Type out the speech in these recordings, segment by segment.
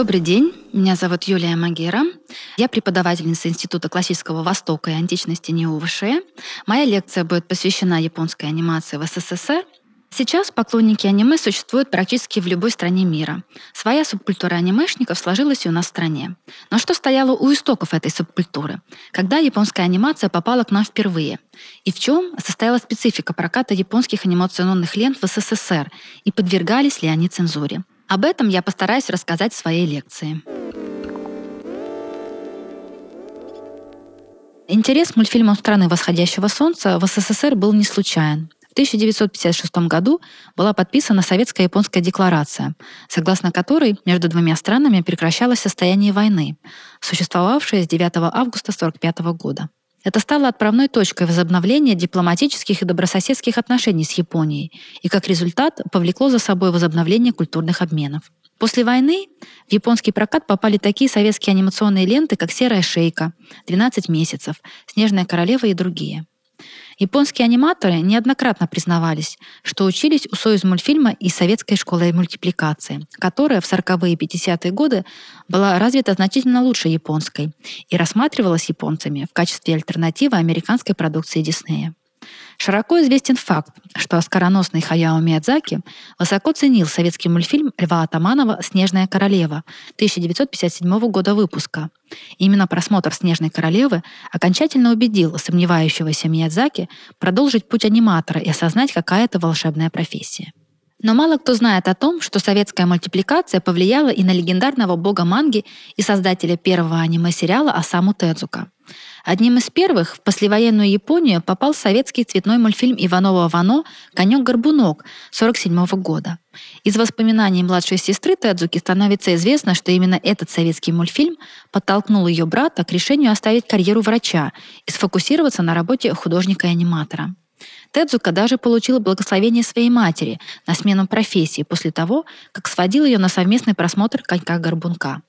Добрый день, меня зовут Юлия Магера. Я преподавательница Института классического Востока и античности НИУВШ. Моя лекция будет посвящена японской анимации в СССР Сейчас поклонники аниме существуют практически в любой стране мира. Своя субкультура анимешников сложилась и у нас в стране. Но что стояло у истоков этой субкультуры? Когда японская анимация попала к нам впервые? И в чем состояла специфика проката японских анимационных лент в СССР? И подвергались ли они цензуре? Об этом я постараюсь рассказать в своей лекции. Интерес к мультфильмам страны восходящего солнца в СССР был не случайен. В 1956 году была подписана Советско-японская декларация, согласно которой между двумя странами прекращалось состояние войны, существовавшее с 9 августа 1945 года. Это стало отправной точкой возобновления дипломатических и добрососедских отношений с Японией и, как результат, повлекло за собой возобновление культурных обменов. После войны в японский прокат попали такие советские анимационные ленты, как «Серая шейка», «12 месяцев», «Снежная королева» и другие. Японские аниматоры неоднократно признавались, что учились у Союз мультфильма и советской школы мультипликации, которая в 40-е и 50-е годы была развита значительно лучше японской и рассматривалась японцами в качестве альтернативы американской продукции Диснея. Широко известен факт, что оскароносный Хаяо Миядзаки высоко ценил советский мультфильм Льва Атаманова «Снежная королева» 1957 года выпуска. Именно просмотр «Снежной королевы» окончательно убедил сомневающегося Миядзаки продолжить путь аниматора и осознать, какая это волшебная профессия. Но мало кто знает о том, что советская мультипликация повлияла и на легендарного бога манги и создателя первого аниме-сериала Осаму Тедзука – Одним из первых в послевоенную Японию попал советский цветной мультфильм Иванова Вано «Конек-горбунок» 1947 года. Из воспоминаний младшей сестры Тедзуки становится известно, что именно этот советский мультфильм подтолкнул ее брата к решению оставить карьеру врача и сфокусироваться на работе художника и аниматора. Тедзука даже получила благословение своей матери на смену профессии после того, как сводил ее на совместный просмотр «Конька-горбунка».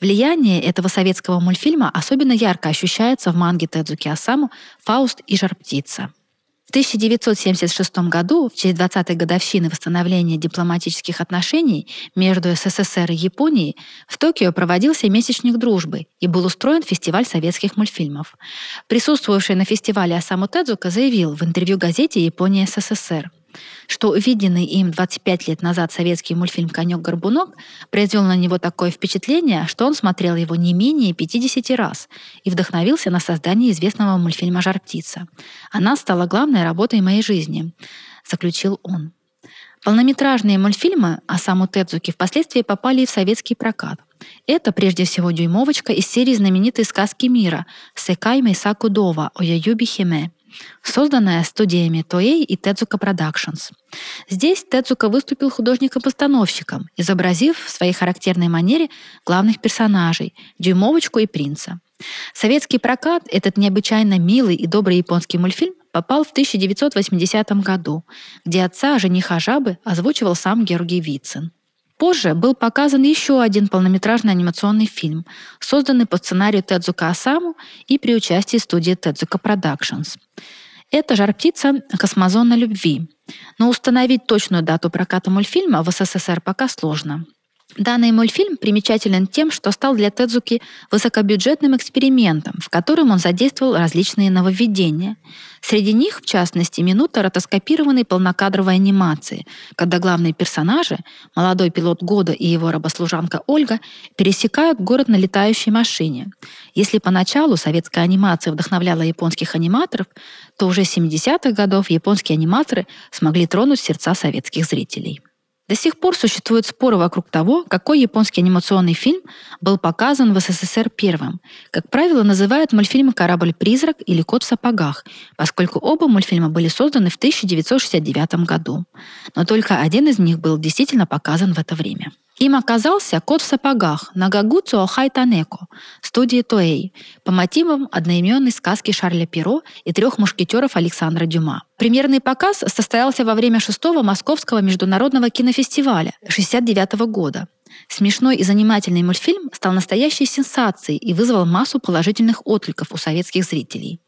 Влияние этого советского мультфильма особенно ярко ощущается в манге Тедзуки Осаму «Фауст и жар-птица». В 1976 году, в честь 20-й годовщины восстановления дипломатических отношений между СССР и Японией, в Токио проводился месячник дружбы и был устроен фестиваль советских мультфильмов. Присутствовавший на фестивале Осаму Тедзука заявил в интервью газете «Япония СССР», что увиденный им 25 лет назад советский мультфильм «Конек-горбунок» произвел на него такое впечатление, что он смотрел его не менее 50 раз и вдохновился на создание известного мультфильма «Жар-птица». Она стала главной работой моей жизни, заключил он. Полнометражные мультфильмы о саму Тедзуки впоследствии попали и в советский прокат. Это прежде всего дюймовочка из серии знаменитой сказки мира «Секай Мейсаку Дова» о Яюби Химе – созданная студиями Toei и Tezuka Productions. Здесь Тедзука выступил художником-постановщиком, изобразив в своей характерной манере главных персонажей – Дюймовочку и принца. Советский прокат, этот необычайно милый и добрый японский мультфильм, попал в 1980 году, где отца жениха Жабы озвучивал сам Георгий Вицин. Позже был показан еще один полнометражный анимационный фильм, созданный по сценарию Тедзука Асаму и при участии студии Тедзука Productions. Это «Жар-птица. Космозона любви». Но установить точную дату проката мультфильма в СССР пока сложно. Данный мультфильм примечателен тем, что стал для Тедзуки высокобюджетным экспериментом, в котором он задействовал различные нововведения. Среди них, в частности, минута ротоскопированной полнокадровой анимации, когда главные персонажи, молодой пилот года и его рабослужанка Ольга, пересекают город на летающей машине. Если поначалу советская анимация вдохновляла японских аниматоров, то уже с 70-х годов японские аниматоры смогли тронуть сердца советских зрителей. До сих пор существуют споры вокруг того, какой японский анимационный фильм был показан в СССР первым. Как правило, называют мультфильмы «Корабль-призрак» или «Кот в сапогах», поскольку оба мультфильма были созданы в 1969 году. Но только один из них был действительно показан в это время. Им оказался «Кот в сапогах» Нагагуцу Охай Танеко студии Тоэй по мотивам одноименной сказки Шарля Перо и трех мушкетеров Александра Дюма. Премьерный показ состоялся во время шестого Московского международного кинофестиваля 1969 года. Смешной и занимательный мультфильм стал настоящей сенсацией и вызвал массу положительных откликов у советских зрителей.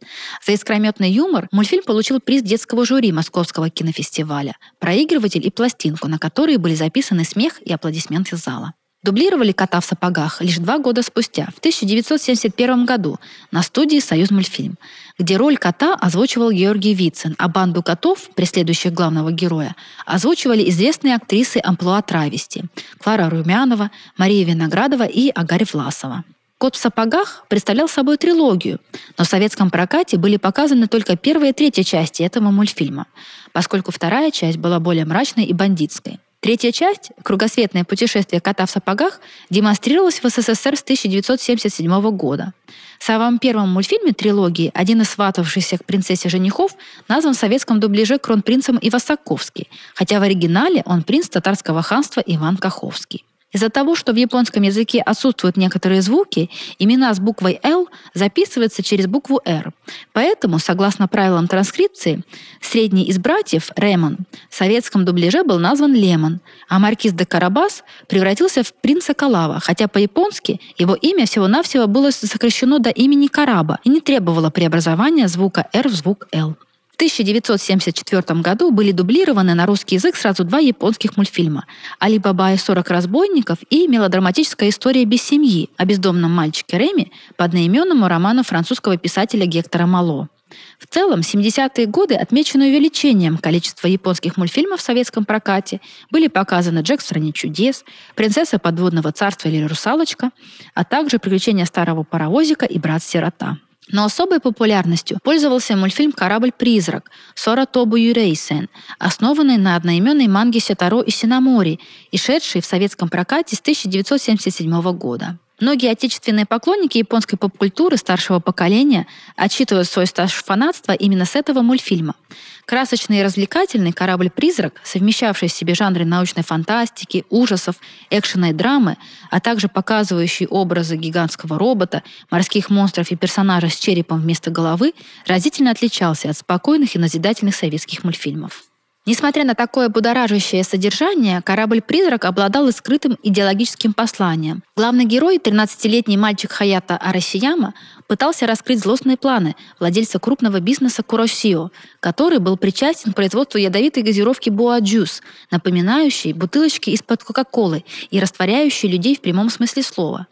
За искрометный юмор мультфильм получил приз детского жюри Московского кинофестиваля, проигрыватель и пластинку, на которые были записаны смех и аплодисменты зала. Дублировали «Кота в сапогах» лишь два года спустя, в 1971 году, на студии «Союз мультфильм», где роль кота озвучивал Георгий Вицин, а банду котов, преследующих главного героя, озвучивали известные актрисы амплуа травести – Клара Румянова, Мария Виноградова и Агарь Власова. «Кот в сапогах» представлял собой трилогию, но в советском прокате были показаны только первая и третья части этого мультфильма, поскольку вторая часть была более мрачной и бандитской. Третья часть «Кругосветное путешествие кота в сапогах» демонстрировалась в СССР с 1977 года. В самом первом мультфильме трилогии один из сватавшихся к принцессе женихов назван в советском дубляже кронпринцем Ивасаковский, хотя в оригинале он принц татарского ханства Иван Каховский. Из-за того, что в японском языке отсутствуют некоторые звуки, имена с буквой «Л» записываются через букву «Р». Поэтому, согласно правилам транскрипции, средний из братьев, Ремон, в советском дубляже был назван Лемон, а маркиз де Карабас превратился в принца Калава, хотя по-японски его имя всего-навсего было сокращено до имени Караба и не требовало преобразования звука «Р» в звук «Л». В 1974 году были дублированы на русский язык сразу два японских мультфильма «Али Баба и 40 разбойников» и мелодраматическая история без семьи о бездомном мальчике Реми по одноименному роману французского писателя Гектора Мало. В целом, 70-е годы отмечены увеличением количества японских мультфильмов в советском прокате. Были показаны «Джек в стране чудес», «Принцесса подводного царства» или «Русалочка», а также «Приключения старого паровозика» и «Брат-сирота». Но особой популярностью пользовался мультфильм «Корабль-призрак» Сора Тобу Юрейсен, основанный на одноименной манге Сетаро и Синамори и шедший в советском прокате с 1977 года. Многие отечественные поклонники японской поп-культуры старшего поколения отчитывают свой стаж фанатства именно с этого мультфильма. Красочный и развлекательный корабль-призрак, совмещавший в себе жанры научной фантастики, ужасов, экшена и драмы, а также показывающий образы гигантского робота, морских монстров и персонажей с черепом вместо головы, разительно отличался от спокойных и назидательных советских мультфильмов. Несмотря на такое будоражащее содержание, корабль-призрак обладал и скрытым идеологическим посланием. Главный герой, 13-летний мальчик Хаята Арасияма, пытался раскрыть злостные планы владельца крупного бизнеса Куросио, который был причастен к производству ядовитой газировки Juice, напоминающей бутылочки из-под Кока-Колы и растворяющей людей в прямом смысле слова.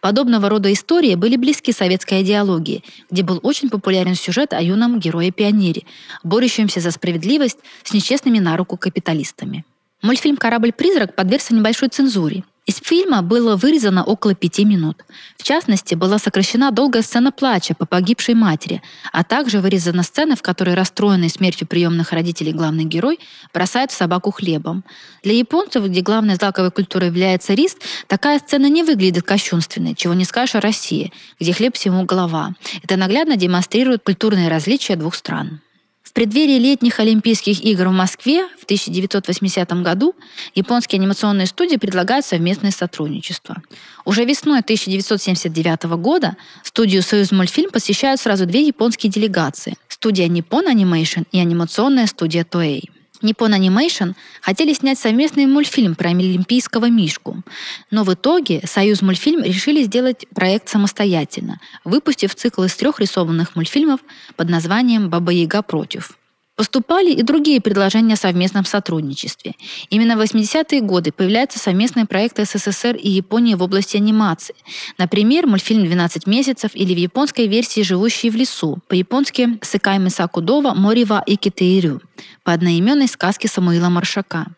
Подобного рода истории были близки советской идеологии, где был очень популярен сюжет о юном герое-пионере, борющемся за справедливость с нечестными на руку капиталистами. Мультфильм «Корабль-призрак» подвергся небольшой цензуре. Из фильма было вырезано около пяти минут. В частности, была сокращена долгая сцена плача по погибшей матери, а также вырезана сцена, в которой расстроенный смертью приемных родителей главный герой бросает в собаку хлебом. Для японцев, где главной злаковой культурой является рис, такая сцена не выглядит кощунственной, чего не скажешь о России, где хлеб всему голова. Это наглядно демонстрирует культурные различия двух стран. В преддверии летних Олимпийских игр в Москве в 1980 году японские анимационные студии предлагают совместное сотрудничество. Уже весной 1979 года студию «Союз мультфильм» посещают сразу две японские делегации – студия Nippon Animation и анимационная студия Toei. Nippon Animation хотели снять совместный мультфильм про олимпийского мишку, но в итоге Союз мультфильм решили сделать проект самостоятельно, выпустив цикл из трех рисованных мультфильмов под названием «Баба Яга против». Поступали и другие предложения о совместном сотрудничестве. Именно в 80-е годы появляются совместные проекты СССР и Японии в области анимации. Например, мультфильм «12 месяцев» или в японской версии «Живущие в лесу», по-японски «Сыкайми Сакудова Морива и Китеирю» по одноименной сказке Самуила Маршака.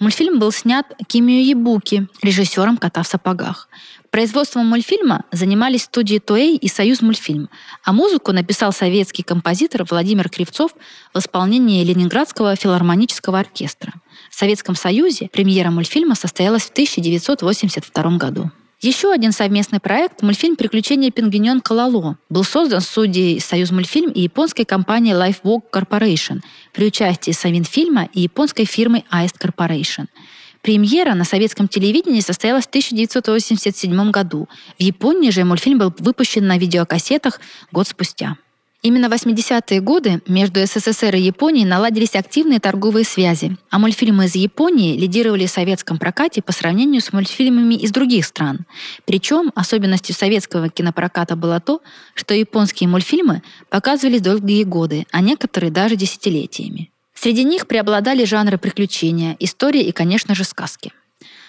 Мультфильм был снят Кимио Ябуки, режиссером «Кота в сапогах». Производством мультфильма занимались студии Туэй и Союз мультфильм, а музыку написал советский композитор Владимир Кривцов в исполнении Ленинградского филармонического оркестра. В Советском Союзе премьера мультфильма состоялась в 1982 году. Еще один совместный проект, мультфильм «Приключения пингвиненка Лало», был создан студией «Союз мультфильм» и японской компанией Lifewalk Corporation при участии Савинфильма и японской фирмы Аист Corporation – Премьера на советском телевидении состоялась в 1987 году. В Японии же мультфильм был выпущен на видеокассетах год спустя. Именно в 80-е годы между СССР и Японией наладились активные торговые связи, а мультфильмы из Японии лидировали в советском прокате по сравнению с мультфильмами из других стран. Причем особенностью советского кинопроката было то, что японские мультфильмы показывались долгие годы, а некоторые даже десятилетиями. Среди них преобладали жанры приключения, истории и, конечно же, сказки.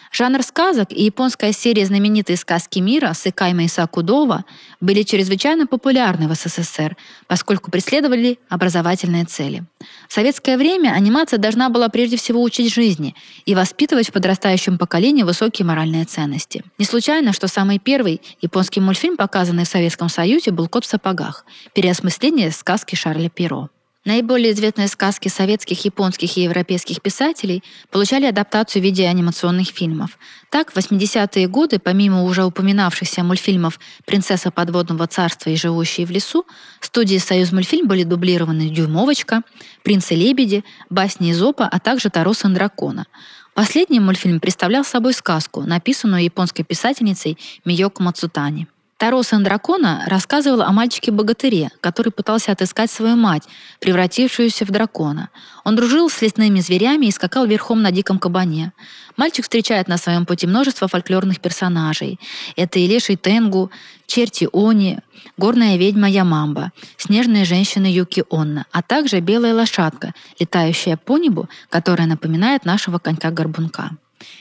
Жанр сказок и японская серия знаменитые сказки мира Сыкайма и Сакудова были чрезвычайно популярны в СССР, поскольку преследовали образовательные цели. В советское время анимация должна была прежде всего учить жизни и воспитывать в подрастающем поколении высокие моральные ценности. Не случайно, что самый первый японский мультфильм, показанный в Советском Союзе, был «Кот в сапогах» – переосмысление сказки Шарля Перо. Наиболее известные сказки советских, японских и европейских писателей получали адаптацию в виде анимационных фильмов. Так, в 80-е годы, помимо уже упоминавшихся мультфильмов «Принцесса подводного царства» и «Живущие в лесу», студии «Союз мультфильм» были дублированы «Дюймовочка», «Принц и лебеди», «Басни Изопа», а также «Таро сын дракона». Последний мультфильм представлял собой сказку, написанную японской писательницей Миёко Мацутани. Таро дракона рассказывал о мальчике-богатыре, который пытался отыскать свою мать, превратившуюся в дракона. Он дружил с лесными зверями и скакал верхом на диком кабане. Мальчик встречает на своем пути множество фольклорных персонажей. Это и леший Тенгу, черти Они, горная ведьма Ямамба, снежная женщина Юки Онна, а также белая лошадка, летающая по небу, которая напоминает нашего конька-горбунка.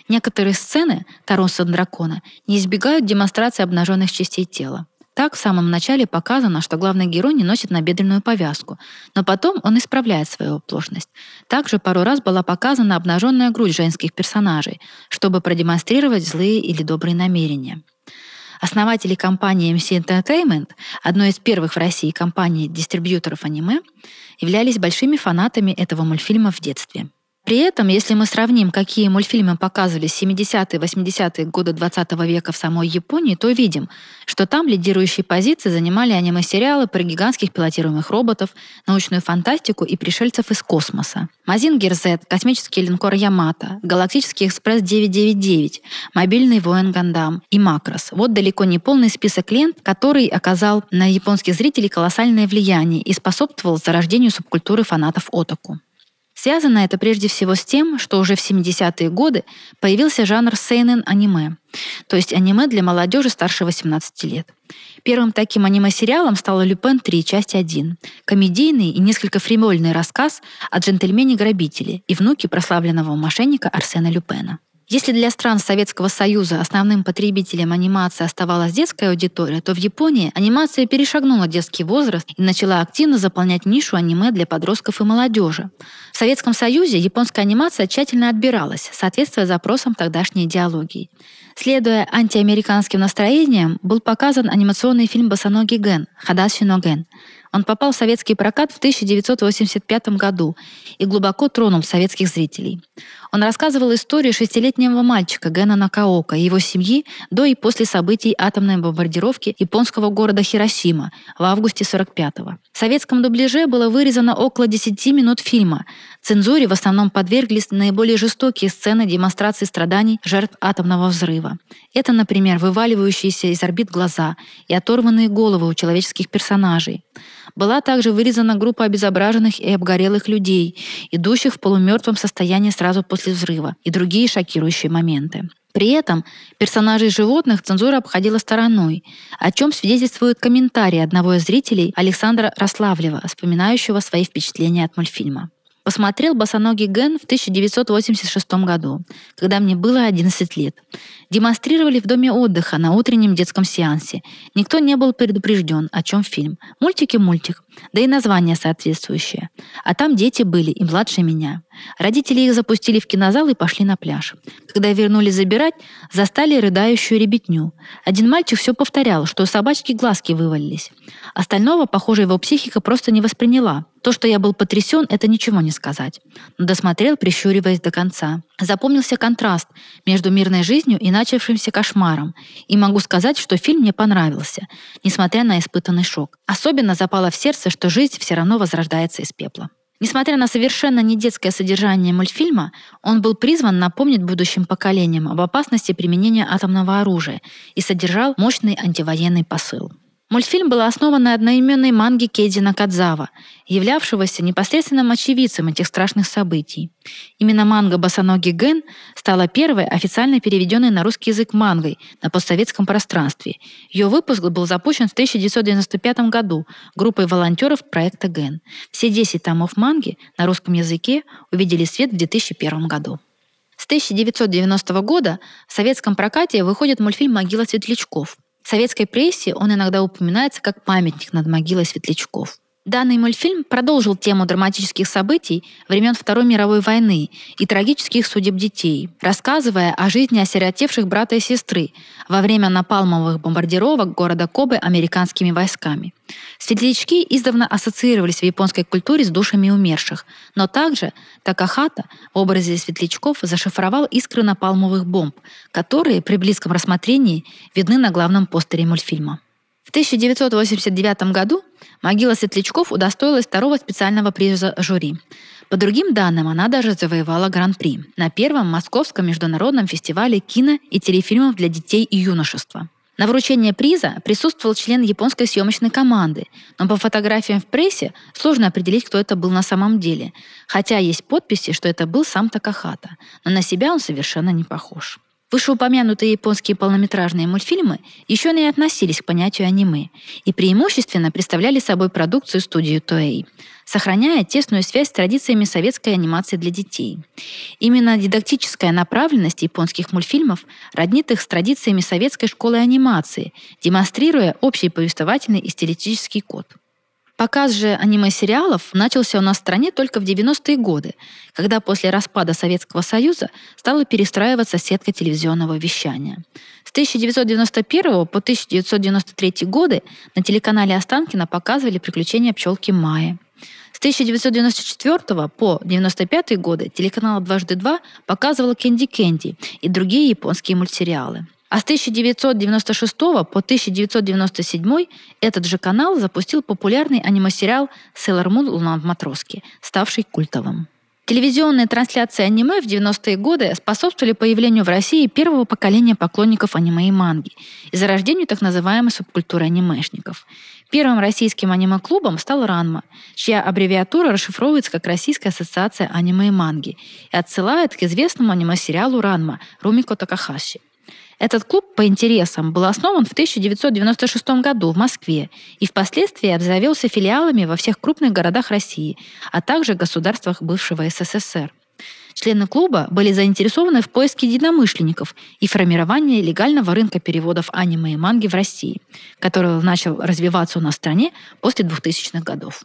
Некоторые сцены Тароса дракона не избегают демонстрации обнаженных частей тела. Так в самом начале показано, что главный герой не носит набедренную повязку, но потом он исправляет свою оплошность. Также пару раз была показана обнаженная грудь женских персонажей, чтобы продемонстрировать злые или добрые намерения. Основатели компании MC Entertainment, одной из первых в России компаний дистрибьюторов аниме, являлись большими фанатами этого мультфильма в детстве. При этом, если мы сравним, какие мультфильмы показывали 70-е 80-е годы 20 века в самой Японии, то видим, что там лидирующие позиции занимали аниме-сериалы про гигантских пилотируемых роботов, научную фантастику и пришельцев из космоса. Мазингер Z, космический линкор Ямато, Галактический экспресс 999, мобильный воин Гандам и Макрос. Вот далеко не полный список лент, который оказал на японских зрителей колоссальное влияние и способствовал зарождению субкультуры фанатов отаку. Связано это прежде всего с тем, что уже в 70-е годы появился жанр сейнен-аниме, то есть аниме для молодежи старше 18 лет. Первым таким аниме-сериалом стала «Люпен 3. Часть 1», комедийный и несколько фримольный рассказ о джентльмене-грабителе и внуке прославленного мошенника Арсена Люпена. Если для стран Советского Союза основным потребителем анимации оставалась детская аудитория, то в Японии анимация перешагнула детский возраст и начала активно заполнять нишу аниме для подростков и молодежи. В Советском Союзе японская анимация тщательно отбиралась, соответствуя запросам тогдашней идеологии. Следуя антиамериканским настроениям, был показан анимационный фильм «Босоногий Ген» «Хадаши но Ген», он попал в советский прокат в 1985 году и глубоко тронул советских зрителей. Он рассказывал историю шестилетнего мальчика Гена Накаока и его семьи до и после событий атомной бомбардировки японского города Хиросима в августе 45-го. В советском дубляже было вырезано около 10 минут фильма. Цензуре в основном подверглись наиболее жестокие сцены демонстрации страданий жертв атомного взрыва. Это, например, вываливающиеся из орбит глаза и оторванные головы у человеческих персонажей. Была также вырезана группа обезображенных и обгорелых людей, идущих в полумертвом состоянии сразу после взрыва, и другие шокирующие моменты. При этом персонажей животных цензура обходила стороной, о чем свидетельствуют комментарии одного из зрителей Александра Рославлева, вспоминающего свои впечатления от мультфильма. Посмотрел «Босоногий Ген» в 1986 году, когда мне было 11 лет. Демонстрировали в доме отдыха на утреннем детском сеансе. Никто не был предупрежден, о чем фильм. Мультики мультик, да и название соответствующее. А там дети были и младше меня. Родители их запустили в кинозал и пошли на пляж. Когда вернулись забирать, застали рыдающую ребятню. Один мальчик все повторял, что у собачки глазки вывалились. Остального, похоже, его психика просто не восприняла. То, что я был потрясен, это ничего не сказать. Но досмотрел, прищуриваясь до конца. Запомнился контраст между мирной жизнью и начавшимся кошмаром. И могу сказать, что фильм мне понравился, несмотря на испытанный шок. Особенно запало в сердце, что жизнь все равно возрождается из пепла. Несмотря на совершенно не детское содержание мультфильма, он был призван напомнить будущим поколениям об опасности применения атомного оружия и содержал мощный антивоенный посыл. Мультфильм был основан на одноименной манге Кейди Накадзава, являвшегося непосредственным очевидцем этих страшных событий. Именно манга «Босоногий Ген» стала первой официально переведенной на русский язык мангой на постсоветском пространстве. Ее выпуск был запущен в 1995 году группой волонтеров проекта «Ген». Все 10 томов манги на русском языке увидели свет в 2001 году. С 1990 года в советском прокате выходит мультфильм «Могила светлячков». В советской прессе он иногда упоминается как памятник над могилой светлячков. Данный мультфильм продолжил тему драматических событий времен Второй мировой войны и трагических судеб детей, рассказывая о жизни осиротевших брата и сестры во время напалмовых бомбардировок города Кобе американскими войсками. Светлячки издавна ассоциировались в японской культуре с душами умерших, но также Такахата в образе светлячков зашифровал искры напалмовых бомб, которые при близком рассмотрении видны на главном постере мультфильма. В 1989 году могила Светлячков удостоилась второго специального приза жюри. По другим данным, она даже завоевала гран-при на первом Московском международном фестивале кино и телефильмов для детей и юношества. На вручении приза присутствовал член японской съемочной команды, но по фотографиям в прессе сложно определить, кто это был на самом деле, хотя есть подписи, что это был сам Такахата, но на себя он совершенно не похож. Вышеупомянутые японские полнометражные мультфильмы еще не относились к понятию аниме и преимущественно представляли собой продукцию студии Toei, сохраняя тесную связь с традициями советской анимации для детей. Именно дидактическая направленность японских мультфильмов роднит их с традициями советской школы анимации, демонстрируя общий повествовательный и стилистический код – Показ же аниме-сериалов начался у нас в стране только в 90-е годы, когда после распада Советского Союза стала перестраиваться сетка телевизионного вещания. С 1991 по 1993 годы на телеканале Останкино показывали «Приключения пчелки Майи». С 1994 по 1995 годы телеканал «Дважды два» показывал «Кэнди Кэнди» и другие японские мультсериалы. А с 1996 по 1997 этот же канал запустил популярный аниме-сериал «Sailor Moon. Луна в матроске», ставший культовым. Телевизионные трансляции аниме в 90-е годы способствовали появлению в России первого поколения поклонников аниме и манги и зарождению так называемой субкультуры анимешников. Первым российским аниме-клубом стал «Ранма», чья аббревиатура расшифровывается как «Российская ассоциация аниме и манги» и отсылает к известному аниме-сериалу «Ранма» Румико Такахаши – этот клуб по интересам был основан в 1996 году в Москве и впоследствии обзавелся филиалами во всех крупных городах России, а также государствах бывшего СССР. Члены клуба были заинтересованы в поиске единомышленников и формировании легального рынка переводов аниме и манги в России, который начал развиваться у нас в стране после 2000-х годов.